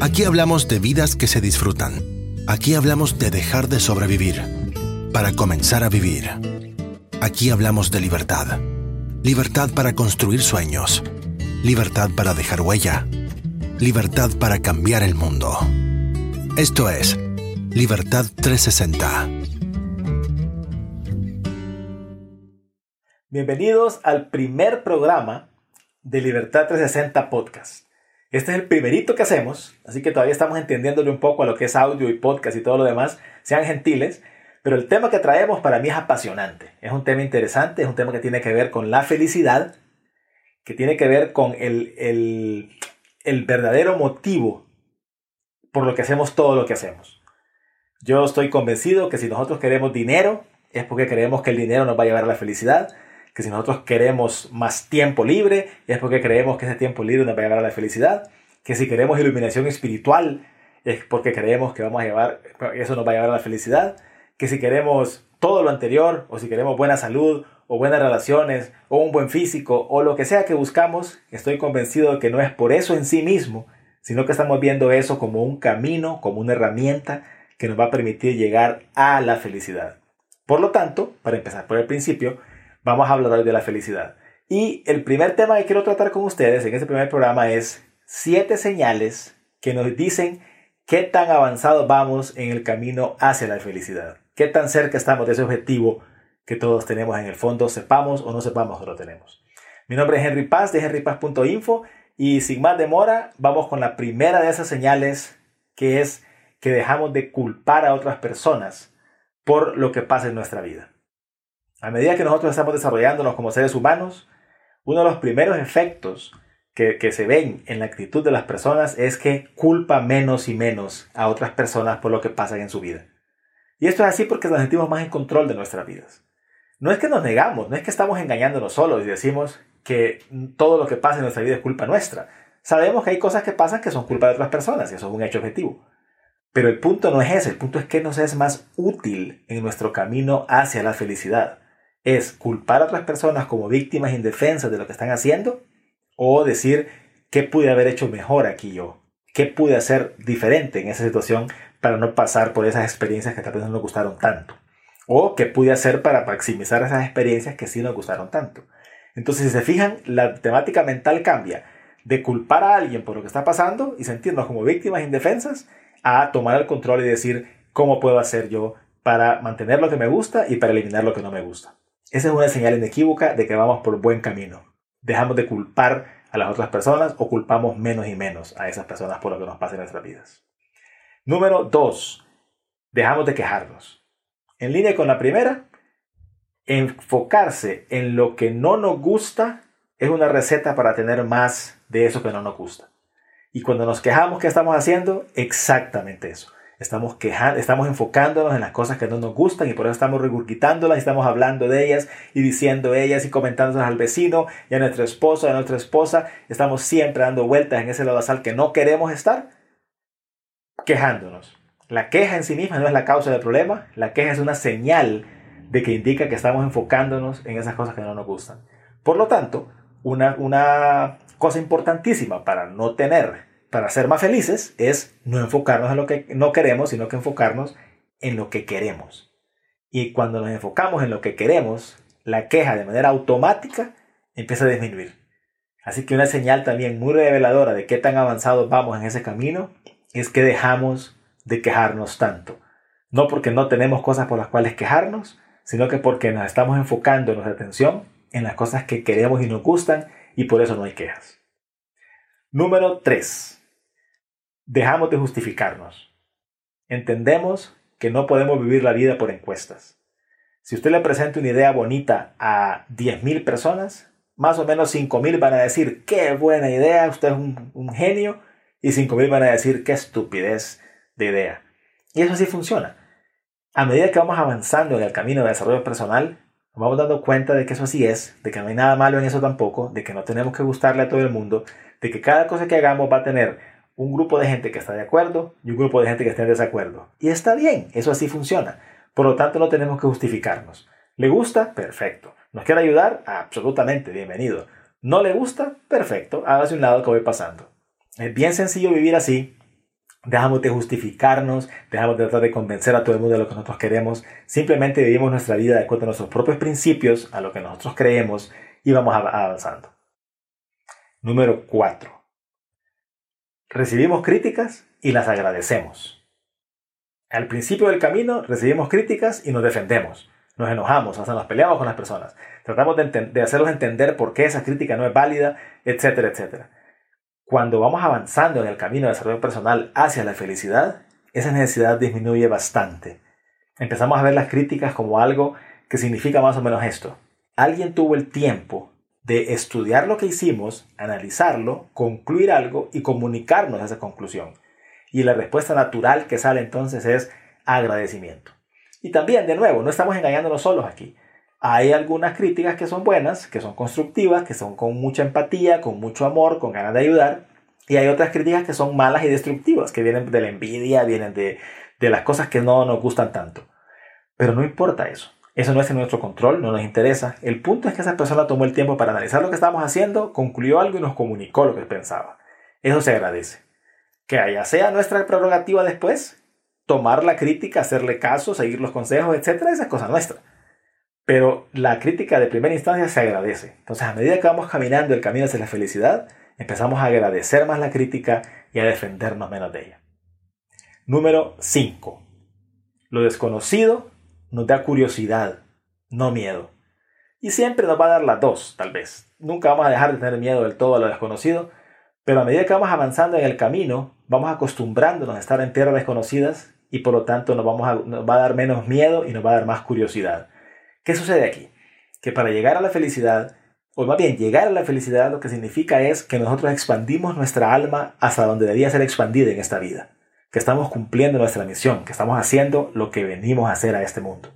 Aquí hablamos de vidas que se disfrutan. Aquí hablamos de dejar de sobrevivir para comenzar a vivir. Aquí hablamos de libertad. Libertad para construir sueños. Libertad para dejar huella. Libertad para cambiar el mundo. Esto es Libertad 360. Bienvenidos al primer programa de Libertad 360 Podcast. Este es el primerito que hacemos, así que todavía estamos entendiéndole un poco a lo que es audio y podcast y todo lo demás. Sean gentiles, pero el tema que traemos para mí es apasionante. Es un tema interesante, es un tema que tiene que ver con la felicidad, que tiene que ver con el, el, el verdadero motivo por lo que hacemos todo lo que hacemos. Yo estoy convencido que si nosotros queremos dinero, es porque creemos que el dinero nos va a llevar a la felicidad que si nosotros queremos más tiempo libre, es porque creemos que ese tiempo libre nos va a llevar a la felicidad, que si queremos iluminación espiritual, es porque creemos que vamos a llevar, eso nos va a llevar a la felicidad, que si queremos todo lo anterior, o si queremos buena salud, o buenas relaciones, o un buen físico, o lo que sea que buscamos, estoy convencido de que no es por eso en sí mismo, sino que estamos viendo eso como un camino, como una herramienta que nos va a permitir llegar a la felicidad. Por lo tanto, para empezar por el principio, vamos a hablar hoy de la felicidad. Y el primer tema que quiero tratar con ustedes en este primer programa es siete señales que nos dicen qué tan avanzados vamos en el camino hacia la felicidad. Qué tan cerca estamos de ese objetivo que todos tenemos en el fondo, sepamos o no sepamos que lo tenemos. Mi nombre es Henry Paz de henrypaz.info y sin más demora vamos con la primera de esas señales que es que dejamos de culpar a otras personas por lo que pasa en nuestra vida. A medida que nosotros estamos desarrollándonos como seres humanos, uno de los primeros efectos que, se ven en la actitud de las personas es que culpa menos y menos a otras personas por lo que pasa en su vida. Y esto es así porque nos sentimos más en control de nuestras vidas. No es que nos negamos, no es que estamos engañándonos solos y decimos que todo lo que pasa en nuestra vida es culpa nuestra. Sabemos que hay cosas que pasan que son culpa de otras personas y eso es un hecho objetivo. Pero el punto no es ese, el punto es que nos es más útil en nuestro camino hacia la felicidad es culpar a otras personas como víctimas indefensas de lo que están haciendo o decir qué pude haber hecho mejor aquí yo, qué pude hacer diferente en esa situación para no pasar por esas experiencias que tal vez no nos gustaron tanto o qué pude hacer para maximizar esas experiencias que sí nos gustaron tanto. Entonces, si se fijan, la temática mental cambia de culpar a alguien por lo que está pasando y sentirnos como víctimas indefensas a tomar el control y decir cómo puedo hacer yo para mantener lo que me gusta y para eliminar lo que no me gusta. Esa es una señal inequívoca de que vamos por buen camino. Dejamos de culpar a las otras personas o culpamos menos y menos a esas personas por lo que nos pasa en nuestras vidas. Número dos, dejamos de quejarnos. En línea con la primera, enfocarse en lo que no nos gusta es una receta para tener más de eso que no nos gusta. Y cuando nos quejamos, ¿qué estamos haciendo? Exactamente eso. Estamos, quejando, estamos enfocándonos en las cosas que no nos gustan y por eso estamos regurgitándolas y estamos hablando de ellas y diciendo ellas y comentándolas al vecino y a nuestro esposo, a nuestra esposa. Estamos siempre dando vueltas en ese lodazal que no queremos estar, quejándonos. La queja en sí misma no es la causa del problema, la queja es una señal de que indica que estamos enfocándonos en esas cosas que no nos gustan. Por lo tanto, una, una cosa importantísima para no tener para ser más felices es no enfocarnos en lo que no queremos, sino que enfocarnos en lo que queremos. Y cuando nos enfocamos en lo que queremos, la queja de manera automática empieza a disminuir. Así que una señal también muy reveladora de qué tan avanzados vamos en ese camino es que dejamos de quejarnos tanto. No porque no tenemos cosas por las cuales quejarnos, sino que porque nos estamos enfocando nuestra atención en las cosas que queremos y nos gustan y por eso no hay quejas. Número 3 dejamos de justificarnos. Entendemos que no podemos vivir la vida por encuestas. Si usted le presenta una idea bonita a 10.000 personas, más o menos 5.000 van a decir, qué buena idea, usted es un, genio, y 5.000 van a decir, qué estupidez de idea. Y eso sí funciona. A medida que vamos avanzando en el camino de desarrollo personal, nos vamos dando cuenta de que eso así es, de que no hay nada malo en eso tampoco, de que no tenemos que gustarle a todo el mundo, de que cada cosa que hagamos va a tener un grupo de gente que está de acuerdo y un grupo de gente que está en desacuerdo. Y está bien, eso así funciona. Por lo tanto, no tenemos que justificarnos. ¿Le gusta? Perfecto. ¿Nos quiere ayudar? Absolutamente, bienvenido. ¿No le gusta? Perfecto, hágase un lado que voy pasando. Es bien sencillo vivir así Dejamos de justificarnos, dejamos de tratar de convencer a todo el mundo de lo que nosotros queremos. Simplemente vivimos nuestra vida de acuerdo a nuestros propios principios, a lo que nosotros creemos y vamos avanzando. Número 4. Recibimos críticas y las agradecemos. Al principio del camino recibimos críticas y nos defendemos. Nos enojamos, hasta nos peleamos con las personas. Tratamos de, de hacerlos entender por qué esa crítica no es válida, etcétera, etcétera. Cuando vamos avanzando en el camino de desarrollo personal hacia la felicidad, esa necesidad disminuye bastante. Empezamos a ver las críticas como algo que significa más o menos esto. Alguien tuvo el tiempo de estudiar lo que hicimos, analizarlo, concluir algo y comunicarnos esa conclusión. Y la respuesta natural que sale entonces es agradecimiento. Y también, de nuevo, no estamos engañándonos solos aquí. Hay algunas críticas que son buenas, que son constructivas, que son con mucha empatía, con mucho amor, con ganas de ayudar. Y hay otras críticas que son malas y destructivas, que vienen de la envidia, vienen de, de las cosas que no nos gustan tanto. Pero no importa eso. Eso no es en nuestro control, no nos interesa. El punto es que esa persona tomó el tiempo para analizar lo que estábamos haciendo, concluyó algo y nos comunicó lo que pensaba. Eso se agradece. Que haya sea nuestra prerrogativa después, tomar la crítica, hacerle caso, seguir los consejos, etc. Esa es cosa nuestra. Pero la crítica de primera instancia se agradece. Entonces, a medida que vamos caminando el camino hacia la felicidad, empezamos a agradecer más la crítica y a defendernos menos de ella. Número 5. Lo desconocido nos da curiosidad, no miedo. Y siempre nos va a dar las dos, tal vez. Nunca vamos a dejar de tener miedo del todo a lo desconocido, pero a medida que vamos avanzando en el camino, vamos acostumbrándonos a estar en tierras desconocidas y por lo tanto nos, vamos nos va a dar menos miedo y nos va a dar más curiosidad. ¿Qué sucede aquí? Que para llegar a la felicidad, o más bien llegar a la felicidad lo que significa es que nosotros expandimos nuestra alma hasta donde debía ser expandida en esta vida, que estamos cumpliendo nuestra misión, que estamos haciendo lo que venimos a hacer a este mundo.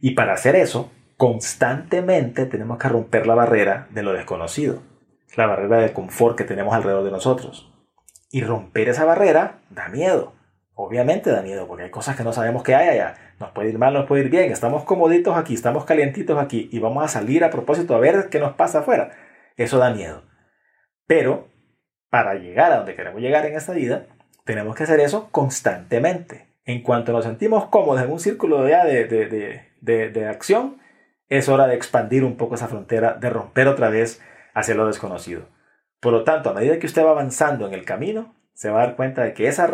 Y para hacer eso, constantemente tenemos que romper la barrera de lo desconocido, la barrera de confort que tenemos alrededor de nosotros. Y romper esa barrera da miedo. Obviamente da miedo porque hay cosas que no sabemos que hay allá. Nos puede ir mal, nos puede ir bien. Estamos comoditos aquí, estamos calientitos aquí y vamos a salir a propósito a ver qué nos pasa afuera. Eso da miedo. Pero para llegar a donde queremos llegar en esta vida, tenemos que hacer eso constantemente. En cuanto nos sentimos cómodos en un círculo de, de, de, de acción, es hora de expandir un poco esa frontera, de romper otra vez hacia lo desconocido. Por lo tanto, a medida que usted va avanzando en el camino, se va a dar cuenta de que esa,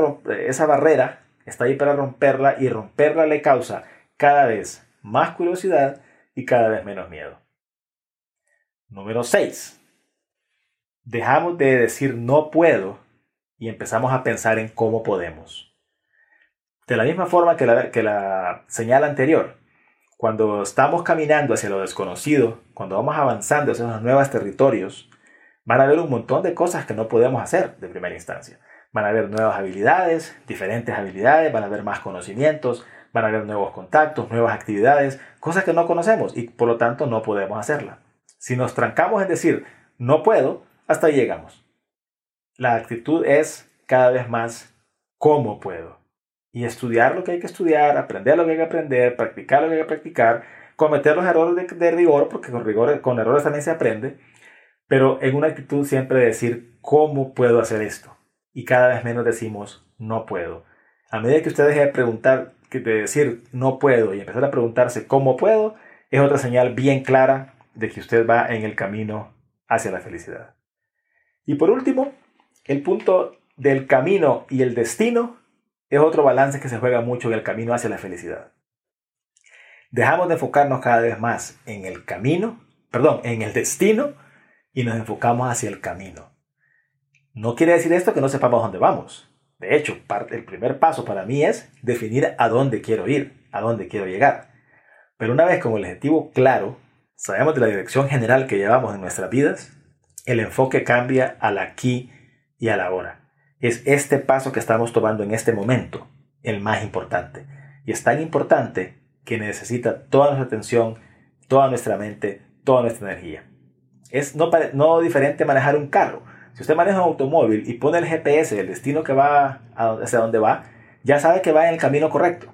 esa barrera está ahí para romperla y romperla le causa cada vez más curiosidad y cada vez menos miedo. Número 6. Dejamos de decir no puedo y empezamos a pensar en cómo podemos. De la misma forma que la, señal anterior, cuando estamos caminando hacia lo desconocido, cuando vamos avanzando hacia esos nuevos territorios, van a haber un montón de cosas que no podemos hacer de primera instancia. Van a haber nuevas habilidades, diferentes habilidades, van a haber más conocimientos, van a haber nuevos contactos, nuevas actividades, cosas que no conocemos y por lo tanto no podemos hacerla. Si nos trancamos en decir no puedo, hasta ahí llegamos. La actitud es cada vez más cómo puedo. Y estudiar lo que hay que estudiar, aprender lo que hay que aprender, practicar lo que hay que practicar, cometer los errores de, rigor, porque con, rigor, con errores también se aprende, pero en una actitud siempre de decir cómo puedo hacer esto y cada vez menos decimos no puedo. A medida que usted deje de preguntar, de decir no puedo y empezar a preguntarse cómo puedo, es otra señal bien clara de que usted va en el camino hacia la felicidad. Y por último, el punto del camino y el destino es otro balance que se juega mucho en el camino hacia la felicidad. Dejamos de enfocarnos cada vez más en el camino, perdón, en el destino y nos enfocamos hacia el camino. No quiere decir esto que no sepamos dónde vamos. De hecho, el primer paso para mí es definir a dónde quiero ir, a dónde quiero llegar. Pero una vez con el objetivo claro, sabemos de la dirección general que llevamos en nuestras vidas, el enfoque cambia al aquí y a la ahora. Es este paso que estamos tomando en este momento el más importante. Y es tan importante que necesita toda nuestra atención, toda nuestra mente, toda nuestra energía. Es no, no diferente manejar un carro. Si usted maneja un automóvil y pone el GPS, el destino que va hacia donde va, ya sabe que va en el camino correcto.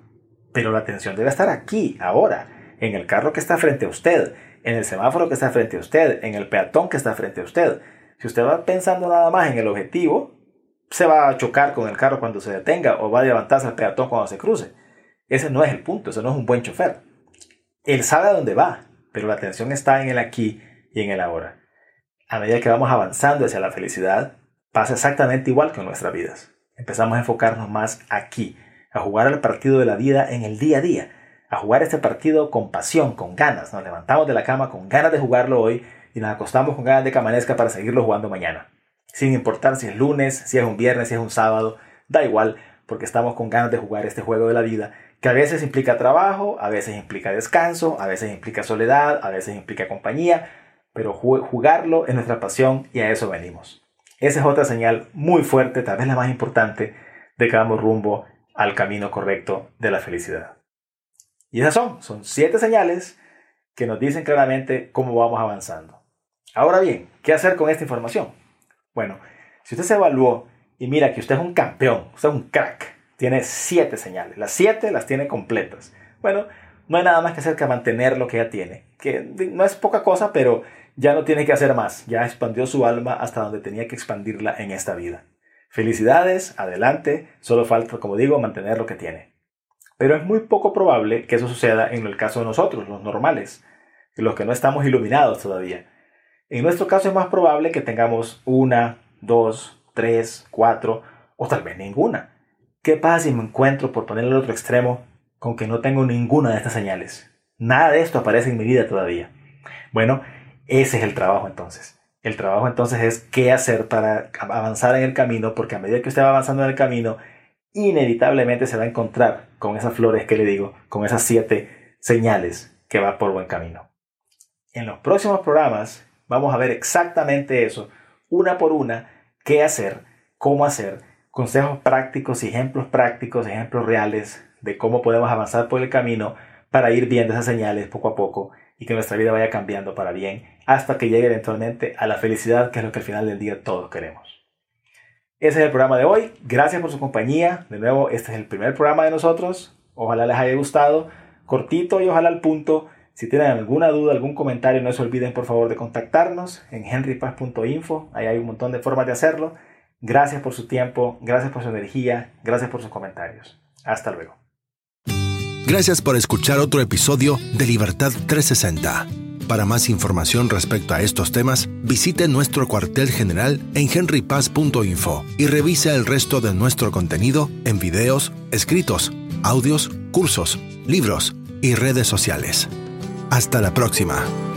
Pero la atención debe estar aquí, ahora, en el carro que está frente a usted, en el semáforo que está frente a usted, en el peatón que está frente a usted. Si usted va pensando nada más en el objetivo, se va a chocar con el carro cuando se detenga o va a levantarse al peatón cuando se cruce. Ese no es el punto, ese no es un buen chofer. Él sabe a dónde va, pero la atención está en el aquí y en el ahora. A medida que vamos avanzando hacia la felicidad, pasa exactamente igual que en nuestras vidas. Empezamos a enfocarnos más aquí, a jugar el partido de la vida en el día a día, a jugar este partido con pasión, con ganas. Nos levantamos de la cama con ganas de jugarlo hoy y nos acostamos con ganas de que amanezca para seguirlo jugando mañana. Sin importar si es lunes, si es un viernes, si es un sábado, da igual, porque estamos con ganas de jugar este juego de la vida, que a veces implica trabajo, a veces implica descanso, a veces implica soledad, a veces implica compañía, pero jugarlo es nuestra pasión y a eso venimos. Esa es otra señal muy fuerte, tal vez la más importante, de que vamos rumbo al camino correcto de la felicidad. Y esas son, son siete señales que nos dicen claramente cómo vamos avanzando. Ahora bien, ¿qué hacer con esta información? Bueno, si usted se evaluó y mira que usted es un campeón, usted es un crack, tiene siete señales, las siete las tiene completas. Bueno, no hay nada más que hacer que mantener lo que ya tiene, que no es poca cosa, pero ya no tiene que hacer más, ya expandió su alma hasta donde tenía que expandirla en esta vida. Felicidades, adelante, solo falta, como digo, mantener lo que tiene. Pero es muy poco probable que eso suceda en el caso de nosotros, los normales, los que no estamos iluminados todavía. En nuestro caso es más probable que tengamos una, dos, tres, cuatro o tal vez ninguna. ¿Qué pasa si me encuentro, por ponerlo al otro extremo, con que no tengo ninguna de estas señales? Nada de esto aparece en mi vida todavía. Bueno, ese es el trabajo entonces. El trabajo entonces es qué hacer para avanzar en el camino, porque a medida que usted va avanzando en el camino, inevitablemente se va a encontrar con esas flores que le digo, con esas siete señales que va por buen camino. En los próximos programas vamos a ver exactamente eso, una por una, qué hacer, cómo hacer, consejos prácticos, ejemplos prácticos, ejemplos reales de cómo podemos avanzar por el camino para ir viendo esas señales poco a poco y que nuestra vida vaya cambiando para bien hasta que llegue eventualmente a la felicidad, que es lo que al final del día todos queremos. Ese es el programa de hoy. Gracias por su compañía. De nuevo, este es el primer programa de nosotros. Ojalá les haya gustado. Cortito y ojalá al punto. Si tienen alguna duda, algún comentario, no se olviden por favor de contactarnos en henrypaz.info. Ahí hay un montón de formas de hacerlo. Gracias por su tiempo, gracias por su energía, gracias por sus comentarios. Hasta luego. Gracias por escuchar otro episodio de Libertad 360. Para más información respecto a estos temas, visite nuestro cuartel general en henrypaz.info y revise el resto de nuestro contenido en videos, escritos, audios, cursos, libros y redes sociales. Hasta la próxima.